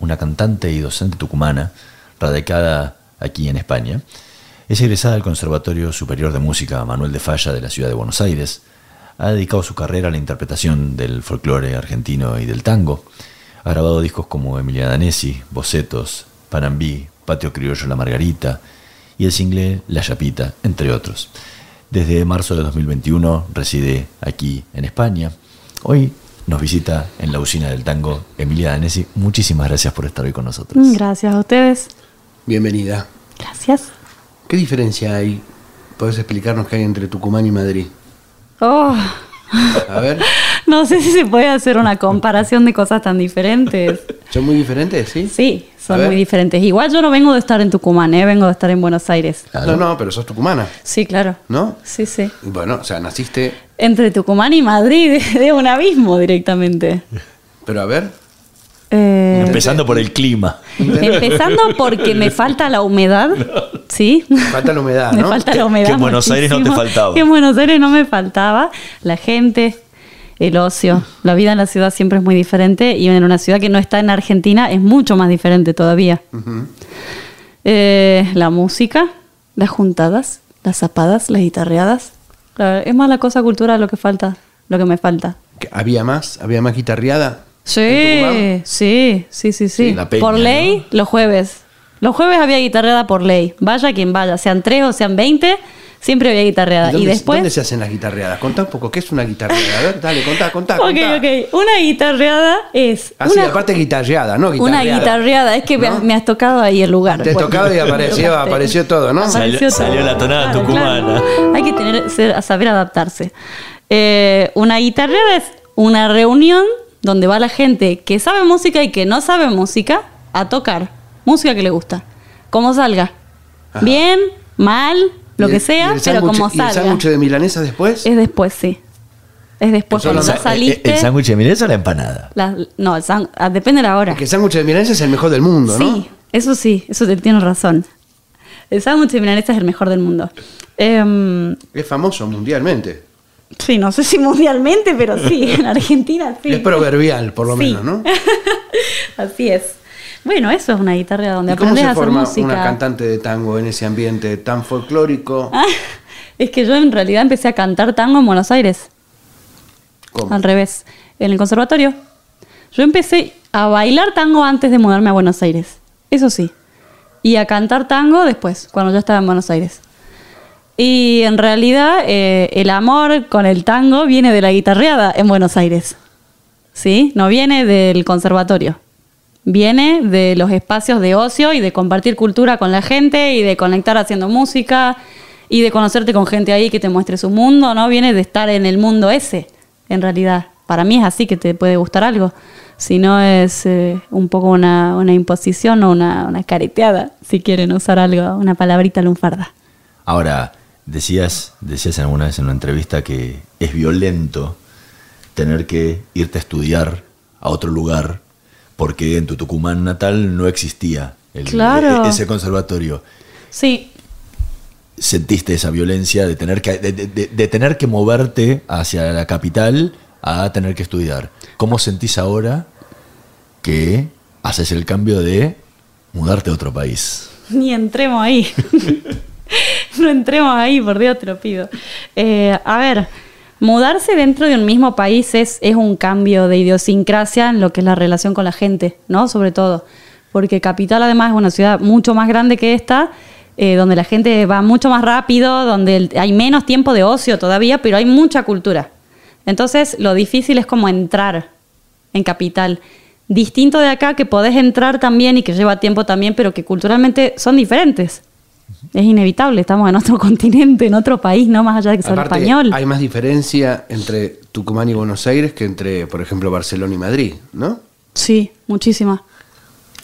una cantante y docente tucumana, radicada aquí en España. Es egresada del Conservatorio Superior de Música Manuel de Falla de la ciudad de Buenos Aires. Ha dedicado su carrera a la interpretación del folclore argentino y del tango. Ha grabado discos como Emilia Danesi, Bocetos, Panambí, Patio Criollo La Margarita y el single La Chapita, entre otros. Desde marzo de 2021 reside aquí en España. Hoy nos visita en la usina del tango Emilia Danesi. Muchísimas gracias por estar hoy con nosotros. Mm, gracias a ustedes. Bienvenida. Gracias. ¿Qué diferencia hay? ¿Puedes explicarnos qué hay entre Tucumán y Madrid? Oh. A ver. No sé si se puede hacer una comparación de cosas tan diferentes. ¿Son muy diferentes, sí? Sí, son muy diferentes. Igual yo no vengo de estar en Tucumán, ¿eh? vengo de estar en Buenos Aires. No, no, pero sos tucumana. Sí, claro. ¿No? Sí, sí. Bueno, o sea, naciste... Entre Tucumán y Madrid, de un abismo directamente. Pero a ver. Eh, Empezando por el clima. empezando porque me falta la humedad, ¿sí? Falta la humedad, Me ¿no? falta Que- la humedad. que en Buenos Aires no te faltaba. Que en Buenos Aires no me faltaba. La gente, el ocio. La vida en la ciudad siempre es muy diferente y en una ciudad que no está en Argentina es mucho más diferente todavía. Eh, la música, las juntadas, las zapadas, las guitarreadas. La- Es más la cosa cultural lo que falta, lo que me falta. ¿Que ¿Había más? ¿Había más guitarreada? ¿En Sí, sí, sí, sí, sí. peña, por ley, los jueves. Los jueves había guitarreada por ley. Vaya quien vaya, sean tres o sean veinte, siempre había guitarreada. ¿Y después. ¿Dónde se hacen las guitarreadas? Contá un poco, ¿qué es una guitarreada? A ver, dale, contá, contá, Ok, contá. ok. Una guitarreada es. Así, una, aparte guitarreada, ¿no? una Guitarreada. guitarreada. Es que me- ¿No? me has tocado ahí el lugar. Te Bueno, tocaba y apareció, apareció todo, ¿no? Salió- Apareció todo. salió la tonada tucumana. Hay que tener, ser- saber adaptarse. Eh, una guitarreada es una reunión donde va la gente que sabe música y que no sabe música a tocar música que le gusta. Como salga. Ajá. Bien, mal, lo ¿Y que el- sea, el pero sándwich- como ¿Y el salga. sándwich de milanesa después? Es después, sí. Es después cuando los- saliste. ¿El sándwich de milanesa o la empanada? la- no, el san- ah, depende de la hora. Que el sándwich de milanesa es el mejor del mundo, ¿no? Sí, eso sí, eso te tienes razón. El sándwich de milanesa es el mejor del mundo. Em, Es famoso mundialmente. sí, no sé si mundialmente, pero sí, en Argentina sí. Es proverbial, por lo Sí. menos, ¿no? Así es. Bueno, eso es una guitarra donde ¿Y cómo aprendes a hacer forma música. una cantante de tango en ese ambiente tan folclórico? Ah, es que yo en realidad empecé a cantar tango en Buenos Aires, ¿Cómo? al revés, en el conservatorio. Yo empecé a bailar tango antes de mudarme a Buenos Aires, eso sí. Y a cantar tango después, cuando ya estaba en Buenos Aires. Y en realidad eh, el amor con el tango viene de la guitarreada en Buenos Aires. ¿Sí? No viene del conservatorio. Viene de los espacios de ocio y de compartir cultura con la gente y de conectar haciendo música y de conocerte con gente ahí que te muestre su mundo, ¿no? Viene de estar en el mundo ese, en realidad. Para mí es así que te puede gustar algo. Si no es eh, un poco una, una imposición o una, una careteada, si quieren usar algo, una palabrita lunfarda. Ahora, decías, decías alguna vez en una entrevista que es violento tener que irte a estudiar a otro lugar porque en tu Tucumán natal no existía el- Claro. e- ese conservatorio. Sí, ¿Sentiste esa violencia de tener, que, de, de- de tener que moverte hacia la capital a tener que estudiar? ¿Cómo sentís ahora que haces el cambio de mudarte a otro país? Ni entremos ahí. no entremos ahí, por Dios te lo pido. Eh, a ver, mudarse dentro de un mismo país es, es un cambio de idiosincrasia en lo que es la relación con la gente, ¿no? Sobre todo. Porque Capital además es una ciudad mucho más grande que esta, eh, donde la gente va mucho más rápido, donde hay menos tiempo de ocio todavía, pero hay mucha cultura. Entonces, lo difícil es como entrar en Capital. Distinto de acá, que podés entrar también y que lleva tiempo también, pero que culturalmente son diferentes. Es inevitable, estamos en otro continente, en otro país, no más allá de que sea español. hay más diferencia entre Tucumán y Buenos Aires que entre, por ejemplo, Barcelona y Madrid, ¿no? Sí, muchísima.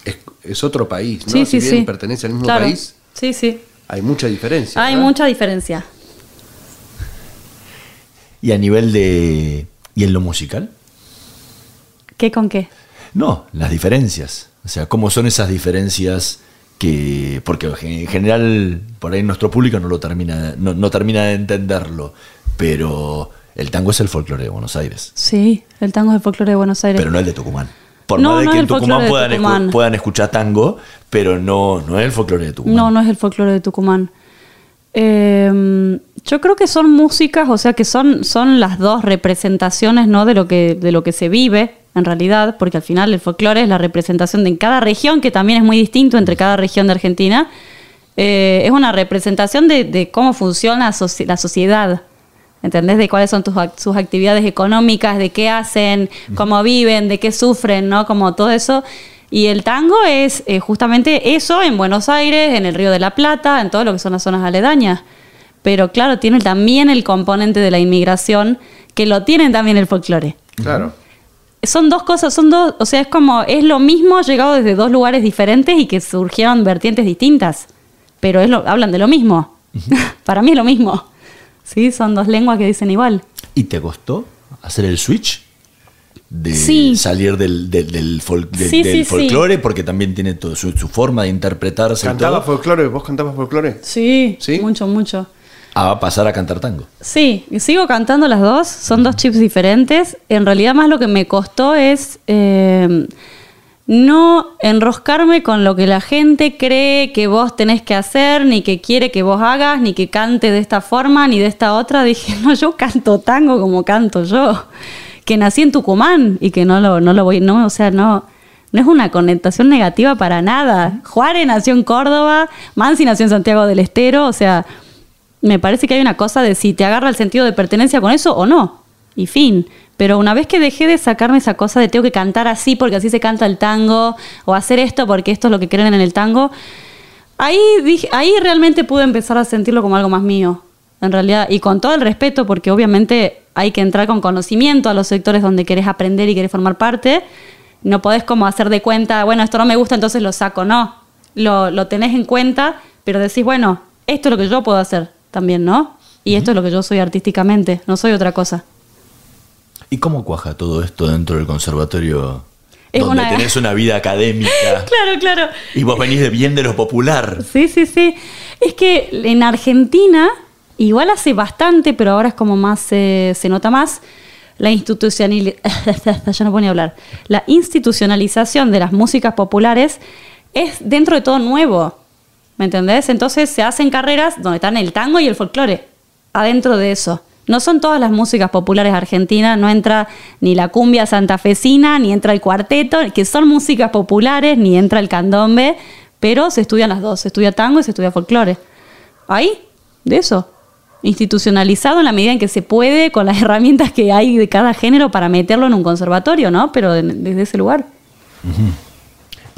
Es- es otro país, ¿no? Sí, si sí, bien sí. pertenece al mismo Claro. país, Sí, sí. hay mucha diferencia. Hay ¿verdad? mucha diferencia. Y a nivel de... ¿Y en lo musical? ¿Qué con qué? No, las diferencias. O sea, ¿cómo son esas diferencias que... Porque en general, por ahí nuestro público no lo termina, no, no termina de entenderlo, pero el tango es el folclore de Buenos Aires, Sí, el tango es el folclore de Buenos Aires. pero no el de Tucumán. Por No, más de no que en Tucumán de puedan, escu- puedan escuchar tango, pero no, no es el folclore de Tucumán. No, no es el folclore de Tucumán. Eh, yo creo que son músicas, o sea que son, son las dos representaciones ¿no? de, lo que, de lo que se vive en realidad, porque al final el folclore es la representación de en cada región, que también es muy distinto entre cada región de Argentina. Eh, es una representación de, de cómo funciona la soci- la sociedad. ¿Entendés? De cuáles son tus, ac- sus actividades económicas, de qué hacen, cómo viven, de qué sufren, ¿no? Como todo eso. Y el tango es eh, justamente eso en Buenos Aires, en el Río de la Plata, en todo lo que son las zonas aledañas. Pero claro, tiene también el componente de la inmigración, que lo tienen también el folclore. Claro. Son dos cosas, son dos, o sea, es como, es lo mismo llegado desde dos lugares diferentes y que surgieron vertientes distintas, pero es lo, hablan de lo mismo. Para mí es lo mismo. Sí, son dos lenguas que dicen igual. ¿Y te costó hacer el switch? De Sí. salir del, del, del fol- del- Sí, del sí, sí. folclore, porque también tiene todo su, su forma de interpretarse y ¿Cantaba todo, folclore? ¿Vos cantabas folclore? Sí, ¿Sí? mucho, mucho. A pasar a cantar tango. Sí, y sigo cantando las dos, son dos chips diferentes. En realidad más lo que me costó es eh, no enroscarme con lo que la gente cree que vos tenés que hacer, ni que quiere que vos hagas, ni que cante de esta forma, ni de esta otra. Dije, no, yo canto tango como canto yo, que nací en Tucumán y que no lo, no lo voy, no, o sea, no, no es una connotación negativa para nada. Juárez nació en Córdoba, Mansi nació en Santiago del Estero, o sea, me parece que hay una cosa de si te agarra el sentido de pertenencia con eso o no. Y fin. Pero una vez que dejé de sacarme esa cosa de tengo que cantar así porque así se canta el tango, o hacer esto porque esto es lo que creen en el tango, ahí, ahí realmente pude empezar a sentirlo como algo más mío. En realidad, y con todo el respeto, porque obviamente hay que entrar con conocimiento a los sectores donde querés aprender y querés formar parte. No podés como hacer de cuenta, bueno, esto no me gusta, entonces lo saco. No, lo, lo tenés en cuenta, pero decís, bueno, esto es lo que yo puedo hacer también, ¿no? Y esto es lo que yo soy artísticamente, no soy otra cosa. ¿Y cómo cuaja todo esto dentro del conservatorio? Es donde una- tenés una vida académica Claro, claro. y vos venís de bien de lo popular. Sí, sí, sí. Es que en Argentina, igual hace bastante, pero ahora es como más, eh, se nota más, la institucionalización, ya no ni hablar, la institucionalización de las músicas populares es dentro de todo nuevo, ¿me entendés? Entonces se hacen carreras donde están el tango y el folclore, adentro de eso. No son todas las músicas populares argentinas, no entra ni la cumbia santafesina, ni entra el cuarteto, que son músicas populares, ni entra el candombe, pero se estudian las dos, se estudia tango y se estudia folclore. Ahí, de eso. Institucionalizado en la medida en que se puede, con las herramientas que hay de cada género para meterlo en un conservatorio, ¿no? Pero de- desde ese lugar.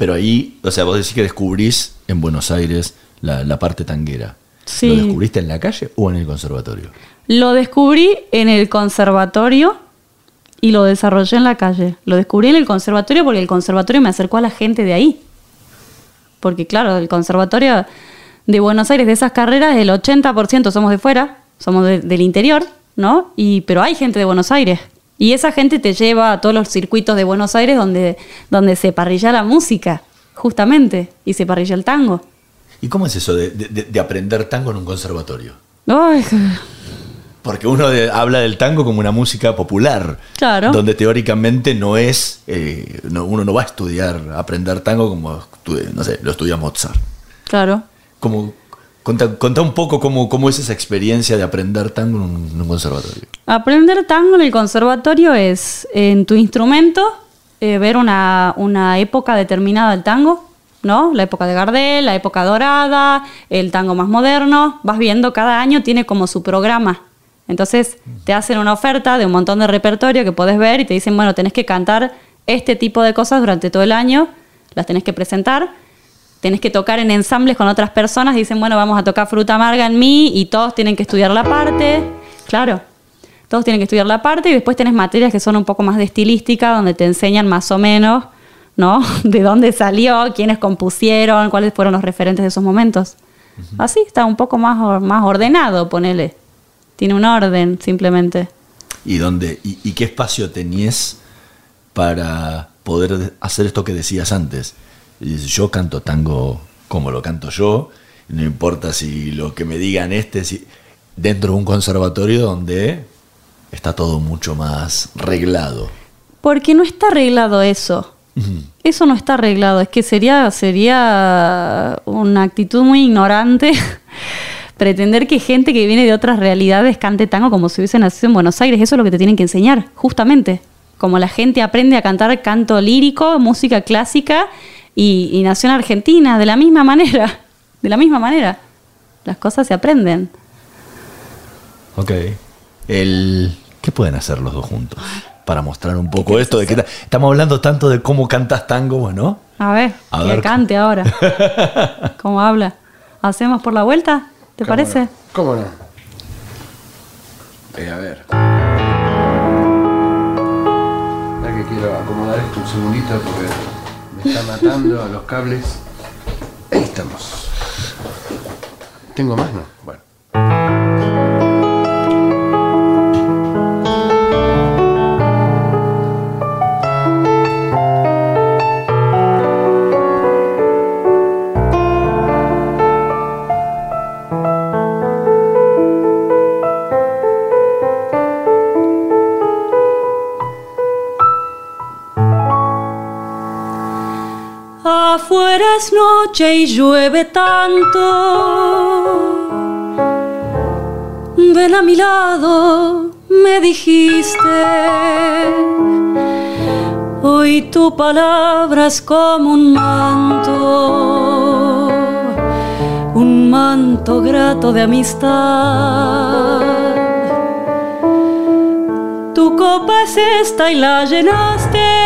Pero ahí, o sea, vos decís que descubrís en Buenos Aires la, la parte tanguera. Sí. ¿Lo descubriste en la calle o en el conservatorio? Lo descubrí en el conservatorio y lo desarrollé en la calle. Lo descubrí en el conservatorio porque el conservatorio me acercó a la gente de ahí. Porque claro, el conservatorio de Buenos Aires, de esas carreras, el 80% somos de fuera, somos de- del interior, ¿no? Y, pero hay gente de Buenos Aires. Y esa gente te lleva a todos los circuitos de Buenos Aires donde, donde se parrilla la música, justamente, y se parrilla el tango. ¿Y cómo es eso de, de- de aprender tango en un conservatorio? Ay, Porque uno de- habla del tango como una música popular. Claro. Donde teóricamente no es. eh, no- uno no va a estudiar, a aprender tango como, no sé, lo estudia Mozart. claro. Como, contá, contá un poco cómo, cómo es esa experiencia de aprender tango en un, en un conservatorio. Aprender tango en el conservatorio es en tu instrumento eh, ver una, una época determinada del tango, ¿no? La época de Gardel, la época dorada, el tango más moderno. Vas viendo, cada año tiene como su programa. Entonces te hacen una oferta de un montón de repertorio que puedes ver y te dicen, bueno, tenés que cantar este tipo de cosas durante todo el año, las tenés que presentar tenés que tocar en ensambles con otras personas, dicen, bueno, vamos a tocar fruta amarga en mí y todos tienen que estudiar la parte, claro, todos tienen que estudiar la parte y después tenés materias que son un poco más de estilística, donde te enseñan más o menos ¿no? De dónde salió, quiénes compusieron, cuáles fueron los referentes de esos momentos. Así está un poco más, más ordenado, ponele. Tiene un orden, simplemente. ¿Y, dónde, y, y qué espacio tenías para poder de- hacer esto que decías antes? Yo canto tango como lo canto yo, no importa si lo que me digan este, si, dentro de un conservatorio donde está todo mucho más reglado. Porque no está arreglado eso. Eso no está arreglado. Es que sería, sería una actitud muy ignorante pretender que gente que viene de otras realidades cante tango como si hubiese nacido en Buenos Aires. Eso es lo que te tienen que enseñar, justamente. Como la gente aprende a cantar canto lírico, música clásica y, y nació en Argentina, de la misma manera. De la misma manera. Las cosas se aprenden. Ok. El, ¿Qué pueden hacer los dos juntos? Para mostrar un poco esto de que ta- estamos hablando tanto de cómo cantas tango, bueno. A ver, A que ver. cante ahora. ¿Cómo habla? ¿Hacemos por la vuelta? ¿Te ¿Cómo parece? no? ¿Cómo no? Eh, a ver. Que quiero acomodar esto un segundito porque está matando los cables. Ahí estamos. ¿Tengo más? No. Bueno. Es noche y llueve tanto. Ven a mi lado, me dijiste. Hoy tu palabra es como un manto, un manto grato de amistad. Tu copa es esta y la llenaste.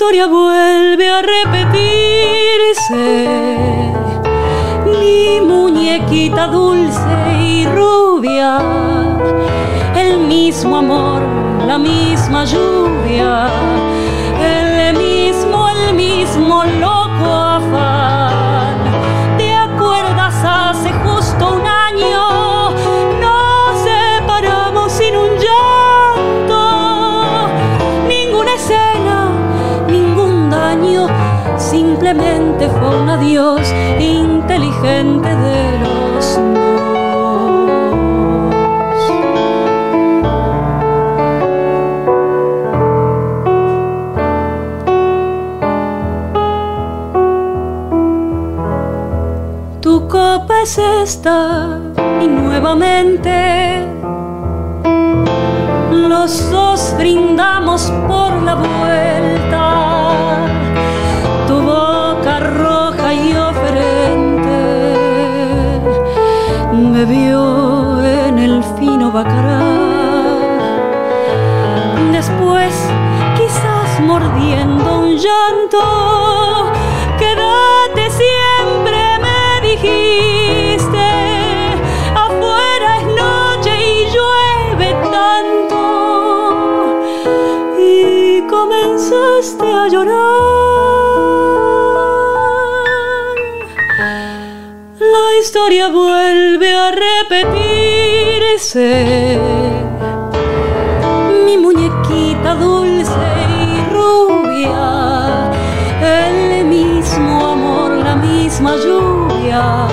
Historia vuelve a repetirse. Mi muñequita dulce y rubia, el mismo amor, la misma lluvia, el mismo, el mismo loco inteligente de los dos. Tu copa es esta y nuevamente los dos brindamos por la vuelta. Vio en el fino bacará. Después, quizás mordiendo un llanto, quédate siempre, me dijiste. Afuera es noche y llueve tanto. Y comenzaste a llorar. La historia vuelve repetirse. Mi muñequita dulce y rubia, el mismo amor, la misma lluvia,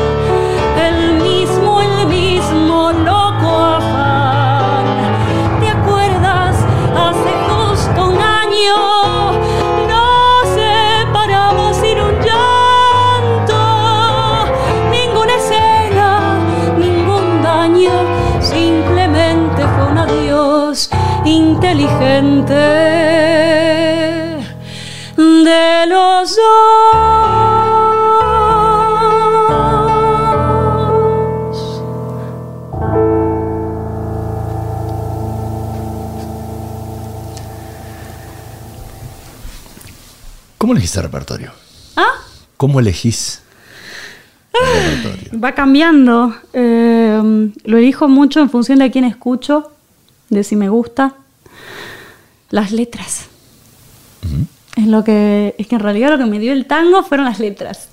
inteligente de los dos. ¿Cómo elegiste el repertorio? ¿Ah? ¿Cómo elegís? Ah, va cambiando. Eh, lo elijo mucho en función de quién escucho, de si me gusta, las letras. Es lo que. Es que en realidad lo que me dio el tango fueron las letras.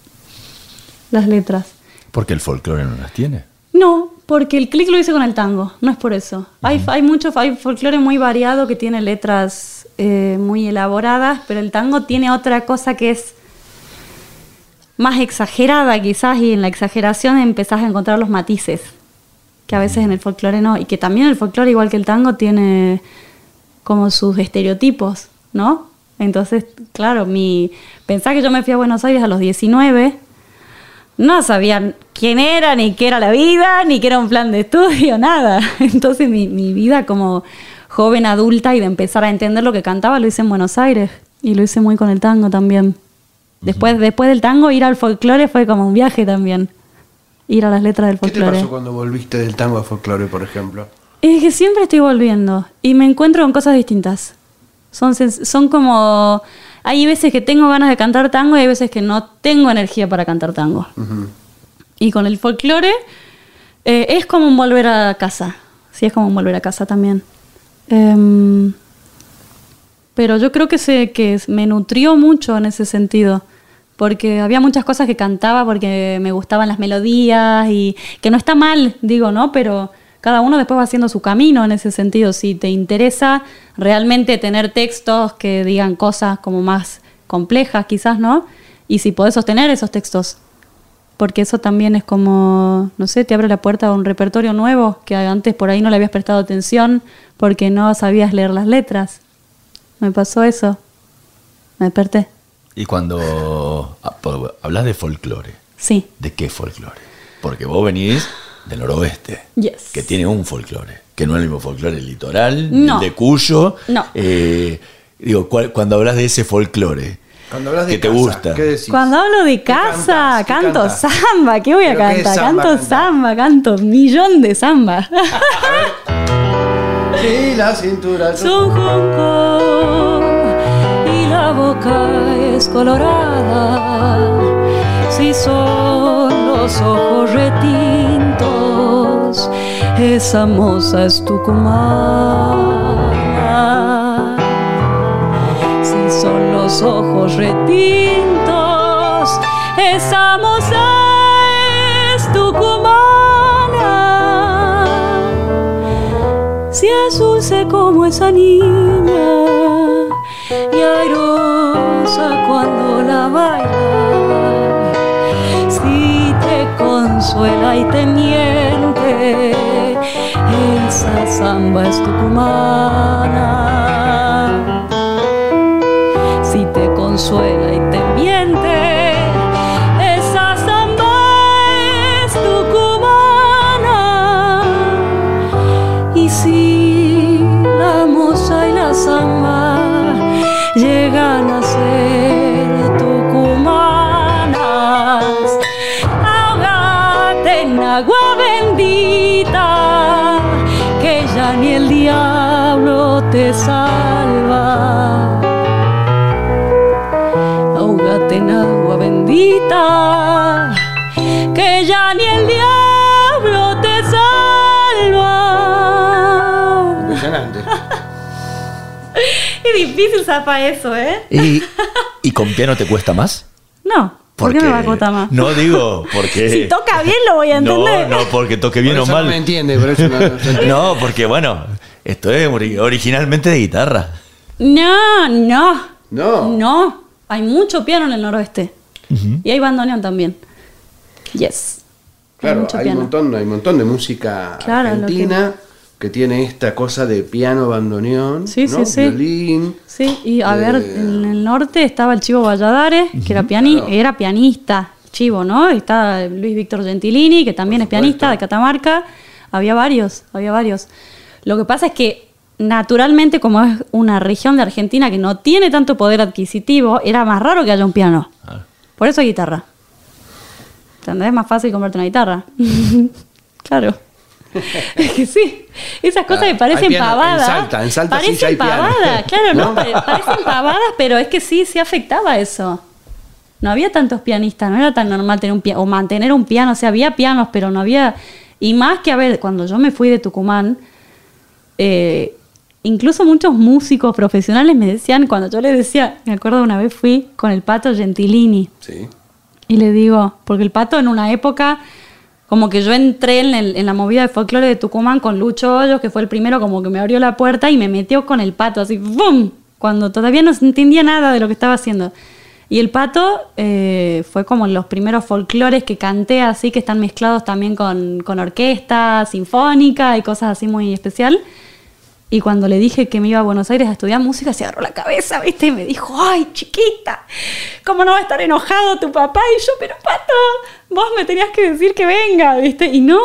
Las letras. Porque el folclore no las tiene. No, porque el clic lo hice con el tango, no es por eso. Hay, hay mucho, hay folclore muy variado que tiene letras eh, muy elaboradas, pero el tango tiene otra cosa que es más exagerada quizás y en la exageración empezás a encontrar los matices, que a veces en el folclore no, y que también el folclore igual que el tango tiene como sus estereotipos, ¿no? Entonces, claro, mi pensar que yo me fui a Buenos Aires a los 19 no sabía quién era, ni qué era la vida, ni qué era un plan de estudio, nada. Entonces mi, mi vida como joven adulta y de empezar a entender lo que cantaba lo hice en Buenos Aires y lo hice muy con el tango también. Después, después del tango ir al folclore fue como un viaje también. Ir a las letras del ¿Qué te folclore. pasó cuando volviste del tango a folclore, por ejemplo? Es que siempre estoy volviendo y me encuentro con cosas distintas. Son, son como... Hay veces que tengo ganas de cantar tango y hay veces que no tengo energía para cantar tango. Y con el folclore eh, es como un volver a casa. Sí, es como un volver a casa también. Em, pero yo creo que, se, que me nutrió mucho en ese sentido. Porque había muchas cosas que cantaba porque me gustaban las melodías y que no está mal, digo, ¿no? Pero cada uno después va haciendo su camino en ese sentido. Si te interesa realmente tener textos que digan cosas como más complejas, quizás, ¿no? Y si podés sostener esos textos. Porque eso también es como, no sé, te abre la puerta a un repertorio nuevo que antes por ahí no le habías prestado atención porque no sabías leer las letras. Me pasó eso. Me desperté. Y cuando ah, hablas de folclore, Sí. ¿de qué folclore? Porque vos venís del noroeste, Yes. que tiene un folclore, que no es el mismo folclore del litoral, No. el de Cuyo. No. Eh, digo, ¿cuál- cuando hablas de ese folclore, Cuando hablas de ¿qué te casa, gusta? ¿qué decís? Cuando hablo de ¿Qué casa, canto samba. ¿Qué voy a ¿Pero qué cantar? samba canto samba, canto millón de samba. Sí, la cintura. Son junco y la boca es colorada. Si son los ojos esa moza es tucumana. Si son los ojos retintos, esa moza es tucumana. Si es dulce como esa niña y airosa cuando la baila, consuela y te miente, esa samba es tucumana. Si te consuela y salva. Ahogate en agua bendita, que ya ni el diablo te salva. Impresionante. Es difícil zafar eso, ¿eh? ¿Y, y con piano te cuesta más? No, ¿por qué me va a costar más? No digo porque... Si toca bien lo voy a No, entender. no, porque toque bien Por o mal. No me entiende, por eso no, no se entiende. No, porque bueno, esto es ori- originalmente de guitarra. No, no. No. No. Hay mucho piano en el noroeste. Y hay bandoneón también. Yes. Claro, mucho hay un piano. montón, hay un montón de música Claro, argentina que... tiene esta cosa de piano, bandoneón, Sí, ¿no? sí, sí. violín. Sí, y a Eh, ver, en el norte estaba el Chivo Valladares, que era, piani Claro. era pianista, Chivo, ¿no? Y Está Luis Víctor Gentilini, que también es pianista de Catamarca. Había varios, había varios. Lo que pasa es que, naturalmente, como es una región de Argentina que no tiene tanto poder adquisitivo, era más raro que haya un piano. Ah. Por eso hay guitarra. ¿Entendés? Es más fácil comprarte una guitarra. claro. es que sí. Esas cosas Ah, me parecen piano en pavadas. Salta, en Salta sí parecen hay piano. pavadas, claro, no, ¿No? pare- parecen pavadas, pero es que sí, sí afectaba eso. No había tantos pianistas, no era tan normal tener un piano o mantener un piano, o sea, había pianos, pero no había. Y más que, a ver, cuando yo me fui de Tucumán, eh, incluso muchos músicos profesionales me decían, cuando yo les decía, me acuerdo una vez fui con el pato Gentilini. Sí. Y le digo, porque el pato en una época, como que yo entré en, el- en la movida de folclore de Tucumán con Lucho Hoyos, que fue el primero, como que me abrió la puerta y me metió con el pato, así, ¡bum! Cuando todavía no entendía nada de lo que estaba haciendo. Y el pato eh, fue como los primeros folclores que canté así, que están mezclados también con, con orquesta, sinfónica y cosas así muy especial. Y cuando le dije que me iba a Buenos Aires a estudiar música, se agarró la cabeza, ¿viste? Y me dijo, ay, chiquita, ¿cómo no va a estar enojado tu papá? Y yo, pero pato, vos me tenías que decir que venga, ¿viste? Y no,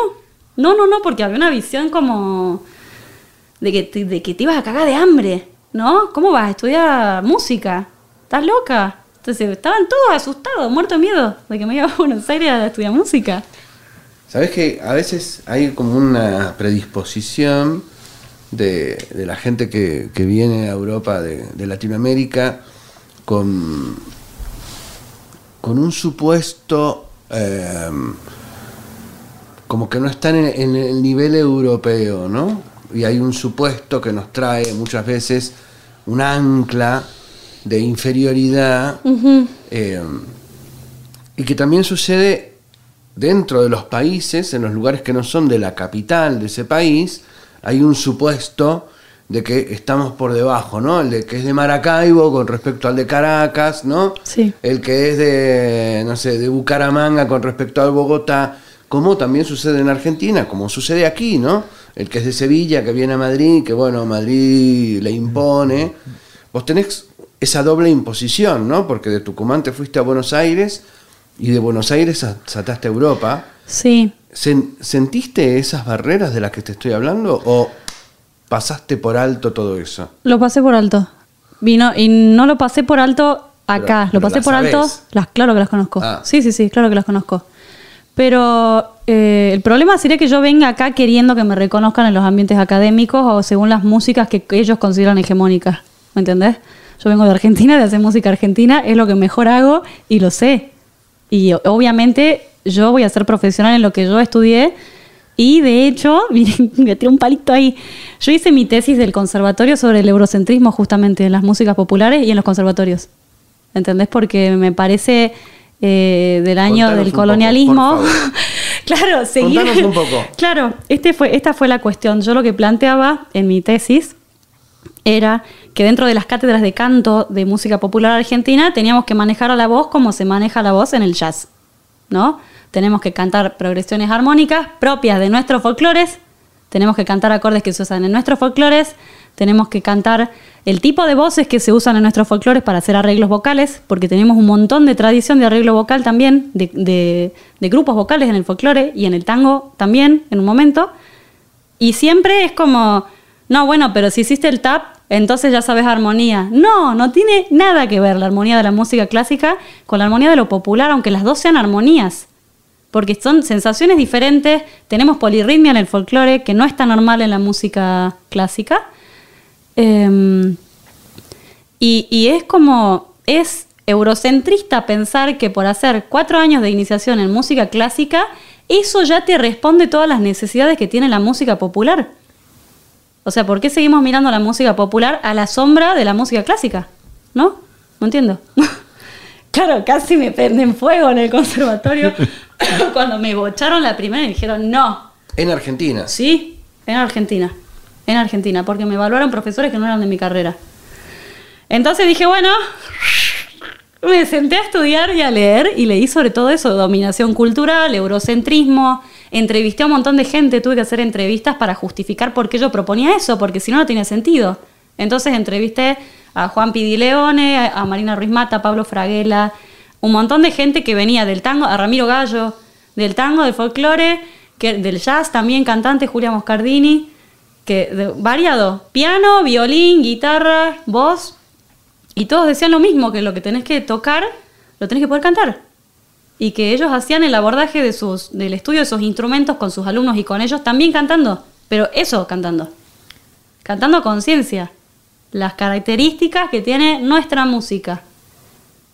no, no, no, porque había una visión como de que, te, de que te ibas a cagar de hambre, ¿no? ¿Cómo vas a estudiar música? ¿Estás loca? Entonces estaban todos asustados, muertos de miedo de que me iba a Buenos Aires a estudiar música. Sabes que a veces hay como una predisposición de, de la gente que, que viene a Europa de, de Latinoamérica con, con un supuesto eh, como que no están en, en el nivel europeo, ¿no? Y hay un supuesto que nos trae muchas veces un ancla de inferioridad eh, y que también sucede dentro de los países, en los lugares que no son de la capital de ese país, hay un supuesto de que estamos por debajo, ¿no? El de que es de Maracaibo con respecto al de Caracas, ¿no? Sí. El que es de, no sé, de Bucaramanga con respecto al Bogotá, como también sucede en Argentina, como sucede aquí, ¿no? El que es de Sevilla, que viene a Madrid, que bueno, Madrid le impone. Vos tenés esa doble imposición, ¿no? Porque de Tucumán te fuiste a Buenos Aires y de Buenos Aires sa- saltaste a Europa. Sí, ¿Sentiste esas barreras de las que te estoy hablando o pasaste por alto todo eso? Lo pasé por alto. Vino y no lo pasé por alto acá, Pero- lo pasé por alto. Las, claro que las conozco. Ah. Sí, sí, sí, claro que las conozco. Pero eh, el problema sería que yo venga acá queriendo que me reconozcan en los ambientes académicos o según las músicas que ellos consideran hegemónicas. ¿Me entendés? Yo vengo de Argentina, de hacer música argentina, es lo que mejor hago y lo sé. Y obviamente yo voy a ser profesional en lo que yo estudié. Y de hecho, miren, me tiré un palito ahí. Yo hice mi tesis del conservatorio sobre el eurocentrismo justamente en las músicas populares y en los conservatorios. ¿Entendés? Porque me parece eh, del año Contanos del poco, colonialismo. claro, seguir. Contanos un poco. Claro, este fue, esta fue la cuestión. Yo lo que planteaba en mi tesis era que dentro de las cátedras de canto de música popular argentina teníamos que manejar a la voz como se maneja la voz en el jazz, ¿no? Tenemos que cantar progresiones armónicas propias de nuestros folclores, tenemos que cantar acordes que se usan en nuestros folclores, tenemos que cantar el tipo de voces que se usan en nuestros folclores para hacer arreglos vocales, porque tenemos un montón de tradición de arreglo vocal también, de, de- grupos vocales en el folclore y en el tango también, en un momento. Y siempre es como, no, bueno, pero si hiciste el tap, entonces ya sabes armonía. No, no tiene nada que ver la armonía de la música clásica con la armonía de lo popular, aunque las dos sean armonías. Porque son sensaciones diferentes. Tenemos polirritmia en el folclore, que no está normal en la música clásica. Em, y, y es como, es eurocentrista pensar que por hacer cuatro años de iniciación en música clásica, eso ya te responde todas las necesidades que tiene la música popular. O sea, ¿por qué seguimos mirando la música popular a la sombra de la música clásica? ¿No? No entiendo. claro, casi me prenden fuego en el conservatorio cuando me bocharon la primera y dijeron, no, En Argentina. Sí, en Argentina. En Argentina, porque me evaluaron profesores que no eran de mi carrera. Entonces dije, bueno, me senté a estudiar y a leer y leí sobre todo eso, dominación cultural, eurocentrismo, entrevisté a un montón de gente, tuve que hacer entrevistas para justificar por qué yo proponía eso, porque si no, no tiene sentido. Entonces entrevisté a Juan Pidileone, a Marina Ruiz Mata, a Pablo Fraguela, un montón de gente que venía del tango, a Ramiro Gallo, del tango, del folclore, que, del jazz también, cantante Julia Moscardini, que de- variado, piano, violín, guitarra, voz, y todos decían lo mismo, que lo que tenés que tocar, lo tenés que poder cantar. Y que ellos hacían el abordaje de sus, del estudio de sus instrumentos con sus alumnos y con ellos también cantando, pero eso cantando, cantando a conciencia, las características que tiene nuestra música.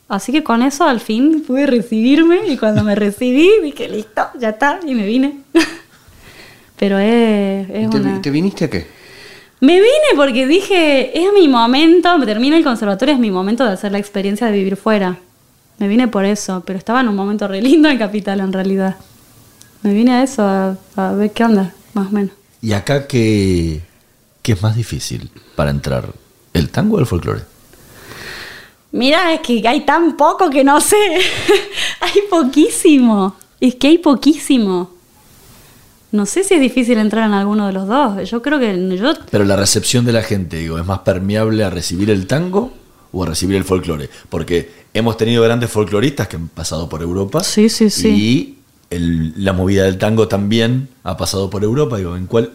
Así que con eso al fin pude recibirme y cuando me recibí dije, listo, ya está, y me vine. Pero es, es ¿Y te, una... te viniste a qué? Me vine porque dije, es mi momento, termina el conservatorio, es mi momento de hacer la experiencia de vivir fuera. Me vine por eso, pero estaba en un momento re lindo en Capital en realidad. Me vine a eso, a, a ver qué onda, más o menos. ¿Y acá qué, qué es más difícil para entrar? ¿El tango o el folclore? Mira, es que hay tan poco que no sé. hay poquísimo. Es que hay poquísimo. No sé si es difícil entrar en alguno de los dos. Yo creo que yo Pero la recepción de la gente, digo, ¿es más permeable a recibir el tango o a recibir el folclore? Porque hemos tenido grandes folcloristas que han pasado por Europa. Sí, sí, sí. Y el- la movida del tango también ha pasado por Europa. Digo, ¿en cuál?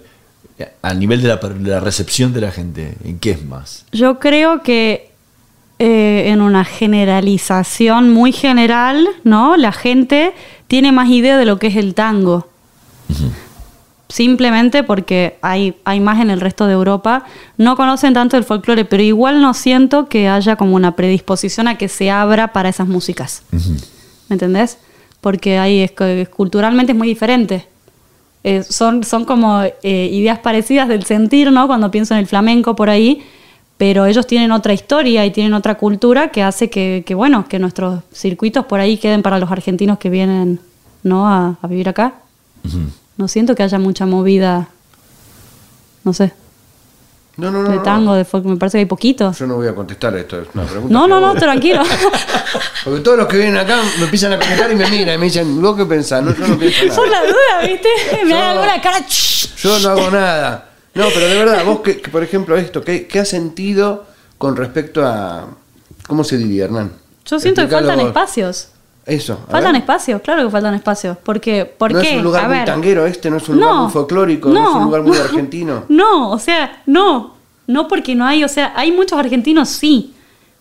A nivel de la, per- de la recepción de la gente, ¿en qué es más? Yo creo que eh, en una generalización muy general, ¿no? La gente tiene más idea de lo que es el tango. Simplemente porque hay, hay más en el resto de Europa. No conocen tanto el folclore, pero igual no siento que haya como una predisposición a que se abra para esas músicas. ¿Me entendés? Porque ahí es, culturalmente es muy diferente. Eh, son, son como eh, ideas parecidas del sentir, ¿no? Cuando pienso en el flamenco por ahí, pero ellos tienen otra historia y tienen otra cultura que hace que, que, bueno, que nuestros circuitos por ahí queden para los argentinos que vienen, ¿no? A, a vivir acá. No siento que haya mucha movida, no sé, No, no, no. de no. tango, de folk, me parece que hay poquito. Yo no voy a contestar esto, es una pregunta. No, no, no, tranquilo. Porque todos los que vienen acá me empiezan a comentar y me miran y me dicen, ¿vos qué pensás? No, yo no pienso Por nada. la duda, ¿viste? Me Yo- da alguna cara. Yo no hago nada. No, pero de verdad, vos, que, que, por ejemplo, esto, ¿qué, ¿qué has sentido con respecto a. ¿Cómo se diría, Hernán? Yo siento que faltan vos. espacios. Eso. Faltan ver. espacios, claro que faltan espacios. Porque, ¿por no qué? es un lugar A muy ver. tanguero este, no es un lugar muy folclórico, no, es un lugar muy argentino. No, o sea, no. No porque no hay, o sea, hay muchos argentinos, sí.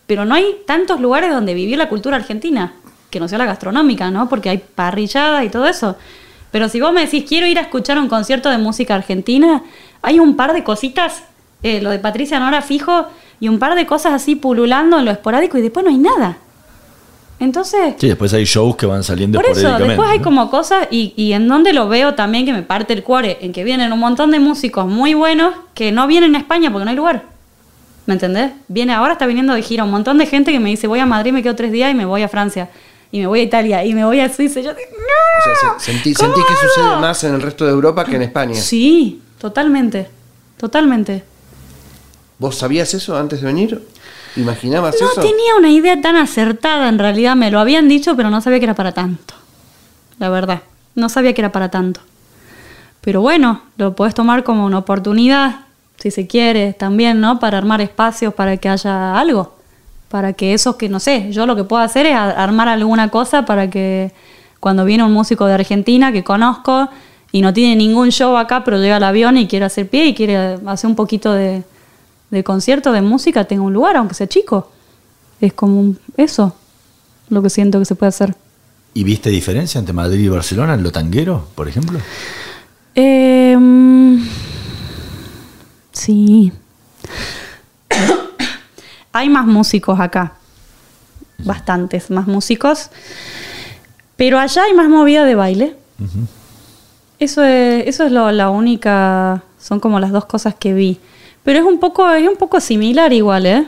Pero no hay tantos lugares donde vivir la cultura argentina. Que no sea la gastronómica, ¿no? Porque hay parrillada y todo eso. Pero si vos me decís, quiero ir a escuchar un concierto de música argentina, hay un par de cositas, eh, lo de Patricia Nora fijo, y un par de cosas así pululando en lo esporádico y después no hay nada. Entonces, Sí, después hay shows que van saliendo por eso, después hay como cosas, y, y en donde lo veo también que me parte el cuore, en que vienen un montón de músicos muy buenos que no vienen a España porque no hay lugar. ¿Me entendés? Viene ahora, está viniendo de gira un montón de gente que me dice, voy a Madrid, me quedo tres días y me voy a Francia. Y me voy a Italia, y me voy a Suiza. Y yo digo, O sea, ¡No! se- sentí, ¿Cómo sentí que sucede más en el resto de Europa que en España. Sí, totalmente. Totalmente. ¿Vos sabías eso antes de venir? ¿Imaginabas No eso? tenía una idea tan acertada, en realidad me lo habían dicho, pero no sabía que era para tanto. La verdad, no sabía que era para tanto. Pero bueno, lo puedes tomar como una oportunidad, si se quiere, también, ¿no? Para armar espacios para que haya algo. Para que esos que, no sé, yo lo que puedo hacer es armar alguna cosa para que cuando viene un músico de Argentina que conozco y no tiene ningún show acá, pero llega al avión y quiere hacer pie y quiere hacer un poquito de, de concierto, de música, tenga un lugar, aunque sea chico. Es como un- eso lo que siento que se puede hacer. ¿Y viste diferencia entre Madrid y Barcelona en lo tanguero, por ejemplo? Eh, mm, sí. Hay más músicos acá. Bastantes más músicos. Pero allá hay más movida de baile. Eso es, eso es lo- la única. Son como las dos cosas que vi. Pero es un poco, es un poco similar igual, ¿eh?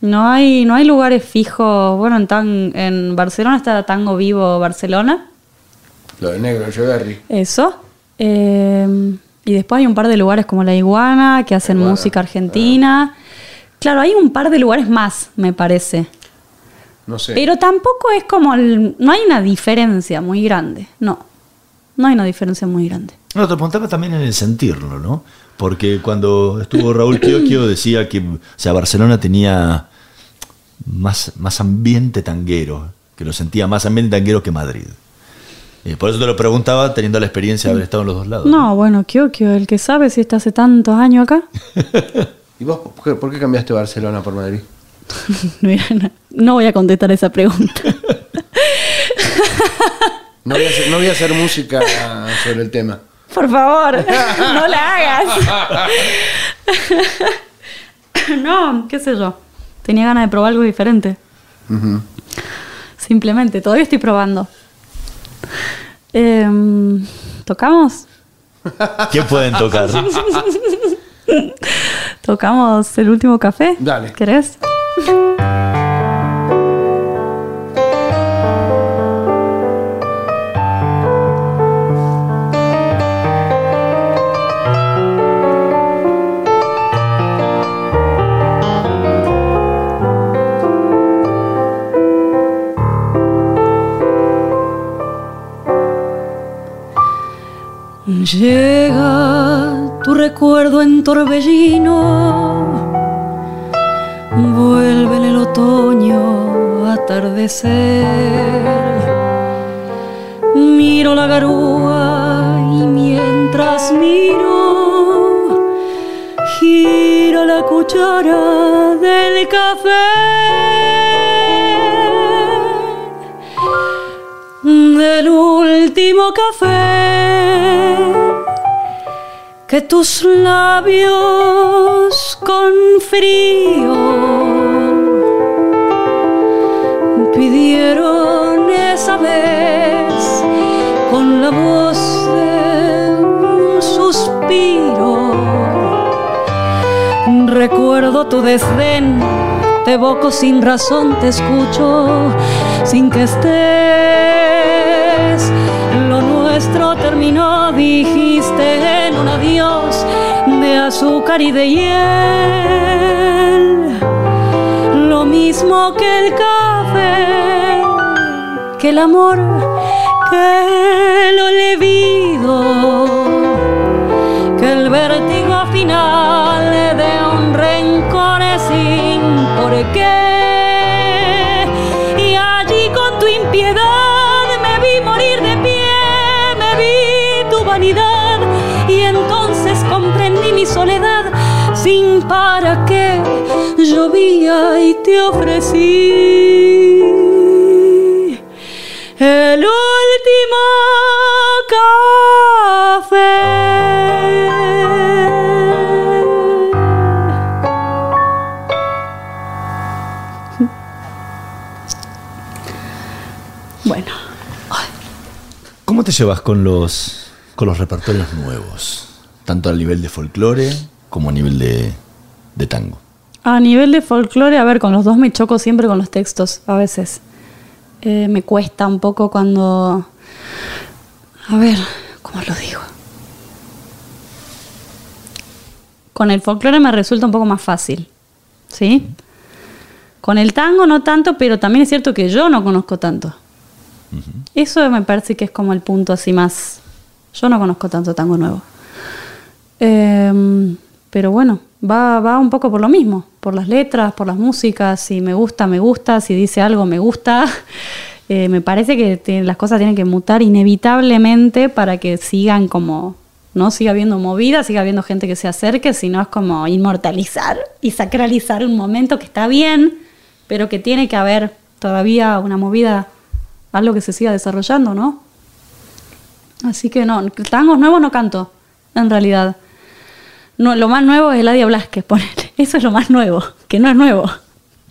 No hay, no hay lugares fijos. Bueno, en, tan, en Barcelona está Tango Vivo Barcelona. Lo de negro, Echeverry. Eso. Eh, y después hay un par de lugares como La Iguana, que hacen Iguana, música argentina. Claro, hay un par de lugares más, me parece. No sé. Pero tampoco es como... el- no hay una diferencia muy grande. No. No hay una diferencia muy grande. No, te preguntaba también en el sentirlo, ¿no? Porque cuando estuvo Raúl Chioquio decía que o sea, Barcelona tenía más, más ambiente tanguero, que lo sentía más ambiente tanguero que Madrid. Y por eso te lo preguntaba teniendo la experiencia de haber estado en los dos lados. No, bueno, Kyokyo, el que sabe si está hace tantos años acá. ¿Y vos por qué, por qué cambiaste Barcelona por Madrid? Mira, no, no voy a contestar esa pregunta. No voy, a hacer, no voy a hacer música sobre el tema. Por favor, no la hagas. no, qué sé yo. Tenía ganas de probar algo diferente. Simplemente, todavía estoy probando. Em, ¿Tocamos? ¿Qué pueden tocar? ¿Tocamos el último café? Dale. ¿Querés? Llega tu recuerdo en torbellino, vuelve en el otoño atardecer. Miro la garúa y mientras miro, gira la cuchara que tus labios con frío pidieron esa vez con la voz de un suspiro. Recuerdo tu desdén, te evoco sin razón, te escucho sin que estés. Lo nuestro terminó, dijiste azúcar y de hiel. Lo mismo que el café, que el amor, que el olvido que el vértigo final de un rencor sin por qué. Te ofrecí el último café. Bueno, ¿Cómo te llevas con los, con los repertorios nuevos? Tanto a nivel de folclore como a nivel de tango. A nivel de folclore, a ver, con los dos me choco siempre con los textos, a veces. Eh, me cuesta un poco cuando... A ver, ¿cómo lo digo? Con el folclore me resulta un poco más fácil, ¿sí? Con el tango no tanto, pero también es cierto que yo no conozco tanto. Eso me parece que es como el punto así más... Yo no conozco tanto tango nuevo. Em, pero bueno, va, va un poco por lo mismo, por las letras, por las músicas, si me gusta, me gusta, si dice algo, me gusta. Eh, me parece que las cosas tienen que mutar inevitablemente para que sigan como, ¿no? Siga habiendo movida, siga habiendo gente que se acerque, sino es como inmortalizar y sacralizar un momento que está bien, pero que tiene que haber todavía una movida, algo que se siga desarrollando, ¿no? Así que no, tangos nuevos no canto, en realidad. No, lo más nuevo es Eladia Blasquez, ponele. Eso es lo más nuevo, que no es nuevo.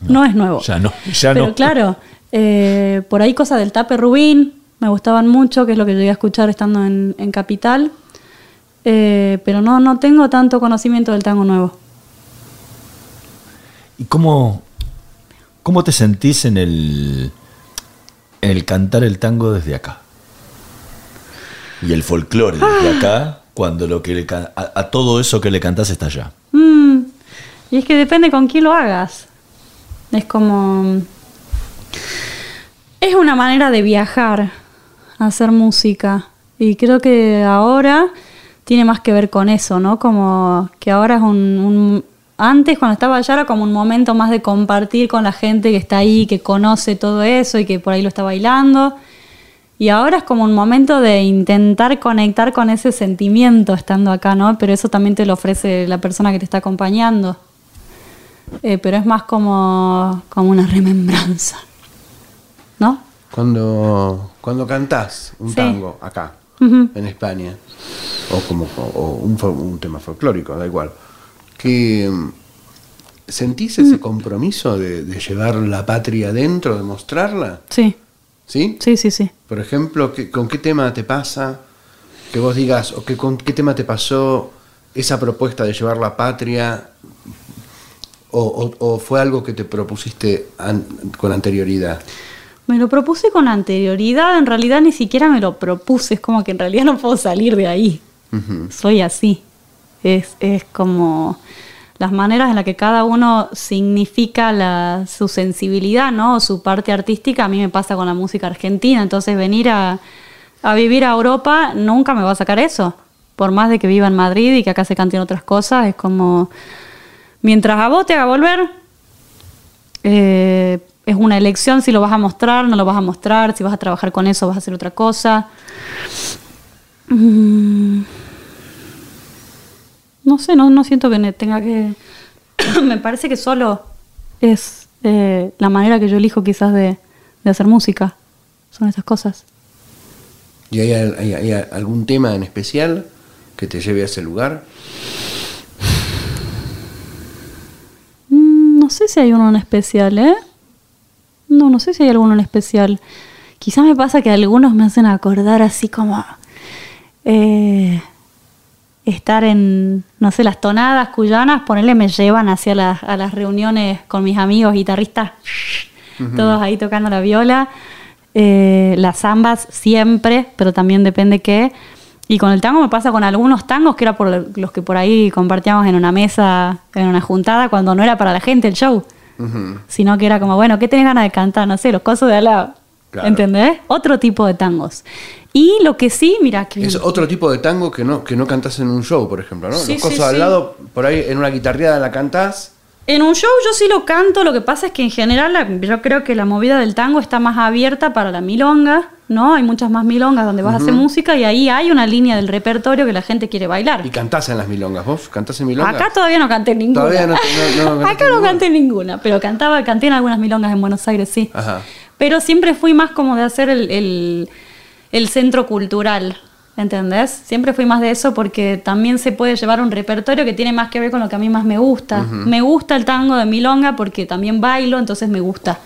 No, es nuevo. Ya no, ya Pero no. claro, eh, por ahí cosas del Tape Rubín me gustaban mucho, que es lo que llegué a escuchar estando en, en Capital. Eh, pero no, no tengo tanto conocimiento del tango nuevo. ¿Y cómo, cómo te sentís en el, en el cantar el tango desde acá? Y el folclore desde acá, cuando lo que le a, a todo eso que le cantás está allá. Mm, y es que depende con quién lo hagas. Es como. Es una manera de viajar, hacer música. Y creo que ahora tiene más que ver con eso, ¿no? Como que ahora es un. un- antes, cuando estaba allá, era como un momento más de compartir con la gente que está ahí, que conoce todo eso y que por ahí lo está bailando. Y ahora es como un momento de intentar conectar con ese sentimiento estando acá, ¿no? Pero eso también te lo ofrece la persona que te está acompañando. Eh, pero es más como, como una remembranza, ¿no? Cuando, cuando cantás un Sí. tango acá, Ujú. en España, o como o un, tema folclórico, da igual, que mm, sentís ese compromiso de, de llevar la patria dentro, de mostrarla, Sí, ¿sí? sí, sí, sí. Por ejemplo, ¿qué- ¿con qué tema te pasa? Que vos digas, o que con qué tema te pasó esa propuesta de llevar la patria, o, o- o fue algo que te propusiste an- con anterioridad. Me lo propuse con anterioridad, en realidad ni siquiera me lo propuse, es como que en realidad no puedo salir de ahí. Soy así. Es, es como las maneras en las que cada uno significa su sensibilidad, ¿no? Su parte artística. A mí me pasa con la música argentina. Entonces, venir a, a vivir a Europa nunca me va a sacar eso. Por más de que viva en Madrid y que acá se canten otras cosas, es como. Mientras a vos te haga volver, eh, es una elección si lo vas a mostrar, no lo vas a mostrar, si vas a trabajar con eso, vas a hacer otra cosa. Mm. No sé, no, no siento que tenga que... Me parece que solo es eh, la manera que yo elijo quizás de, de hacer música. Son estas cosas. ¿Y hay, al- hay- hay algún tema en especial que te lleve a ese lugar? Mm, no sé si hay uno en especial, ¿eh? No, no sé si hay alguno en especial. Quizás me pasa que algunos me hacen acordar así como... eh, estar en, no sé, las tonadas cuyanas, ponerle me llevan hacia las, a las reuniones con mis amigos guitarristas, todos ahí tocando la viola. Eh, las zambas siempre, pero también depende qué. Y con el tango me pasa con algunos tangos que era por los que por ahí compartíamos en una mesa, en una juntada, cuando no era para la gente el show, sino que era como, bueno, ¿qué tenés ganas de cantar? No sé, los cosos de al lado. Claro. ¿Entendés? Otro tipo de tangos. Y lo que sí, mira, que Es otro tipo de tango que no, que no cantás en un show, por ejemplo, ¿no? Sí, Los sí, cosas al sí. lado, por ahí en una guitarreada la cantás. En un show yo sí lo canto, lo que pasa es que en general la- yo creo que la movida del tango está más abierta para la milonga, ¿no? Hay muchas más milongas donde vas a hacer música y ahí hay una línea del repertorio que la gente quiere bailar. Y cantás en las milongas. ¿Vos cantás en milongas? Acá todavía no canté ninguna. Todavía no- no- no cantaste Acá no canté ninguna, pero cantaba, canté en algunas milongas en Buenos Aires, sí. Ajá. Pero siempre fui más como de hacer el, el- el centro cultural, ¿entendés? Siempre fui más de eso porque también se puede llevar un repertorio que tiene más que ver con lo que a mí más me gusta. Me gusta el tango de milonga porque también bailo, entonces me gusta.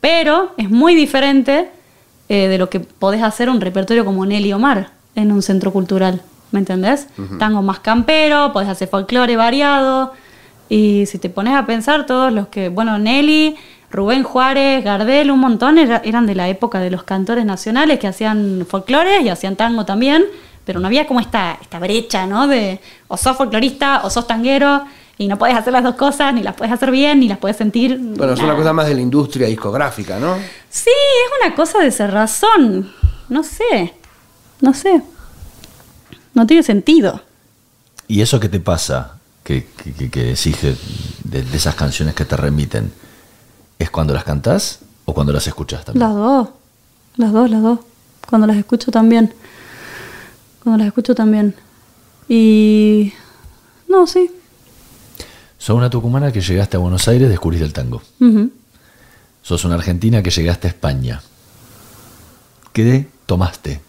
Pero es muy diferente eh, de lo que podés hacer un repertorio como Nelly Omar en un centro cultural, ¿me entendés? Tango más campero, podés hacer folclore variado. Y si te pones a pensar, todos los que, bueno, Nelly, Rubén Juárez, Gardel, un montón era- eran de la época de los cantores nacionales que hacían folclore y hacían tango también, pero no había como esta, esta brecha, ¿no? De o sos folclorista o sos tanguero y no puedes hacer las dos cosas, ni las puedes hacer bien, ni las puedes sentir. Bueno, es una cosa más de la industria discográfica, ¿no? Sí, es una cosa de cerrazón. No sé. No sé. No tiene sentido. ¿Y eso que te pasa, que, que, que- que decís que de, de esas canciones que te remiten, es cuando las cantás o cuando las escuchás también? Las dos. Las dos, las dos. Cuando las escucho también. Cuando las escucho también. Y. No, sí. Sos una tucumana que llegaste a Buenos Aires, descubriste el tango. Sos una argentina que llegaste a España. ¿Qué tomaste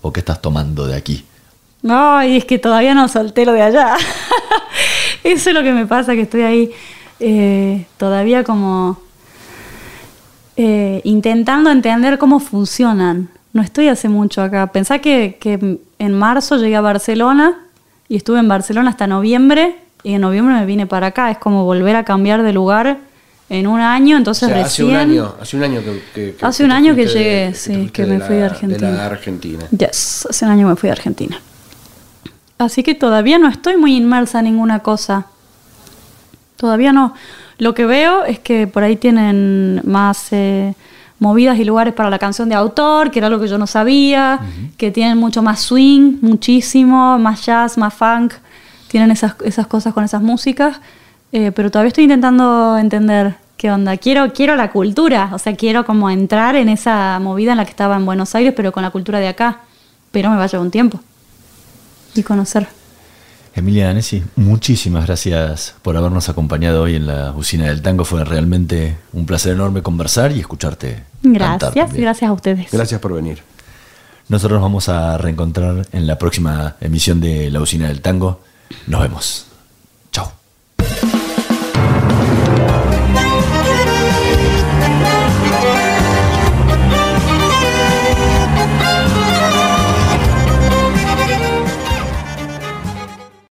o qué estás tomando de aquí? Ay, es que todavía no solté lo de allá. Eso es lo que me pasa, que estoy ahí eh, todavía como eh, intentando entender cómo funcionan. No estoy hace mucho acá. Pensá que, que en marzo llegué a Barcelona y estuve en Barcelona hasta noviembre y en noviembre me vine para acá. Es como volver a cambiar de lugar en un año, O entonces sea, hace recién... un año, hace un año que, que- que- Hace un año que de- llegué, te sí, que me la- fui de Argentina. la Argentina. Yes, hace un año me fui a Argentina. Así que todavía no estoy muy inmersa en ninguna cosa. Todavía no. Lo que veo es que por ahí tienen más eh, movidas y lugares para la canción de autor, que era algo que yo no sabía, que tienen mucho más swing, muchísimo, más jazz, más funk, tienen esas, esas cosas con esas músicas, eh, pero todavía estoy intentando entender qué onda. Quiero, quiero la cultura, o sea, quiero como entrar en esa movida en la que estaba en Buenos Aires, pero con la cultura de acá, pero me va a llevar un tiempo y conocer. Emilia Danesi, muchísimas gracias por habernos acompañado hoy en la usina del tango. Fue realmente un placer enorme conversar y escucharte. Gracias, gracias a ustedes. Gracias por venir. Nosotros nos vamos a reencontrar en la próxima emisión de La Usina del Tango. Nos vemos.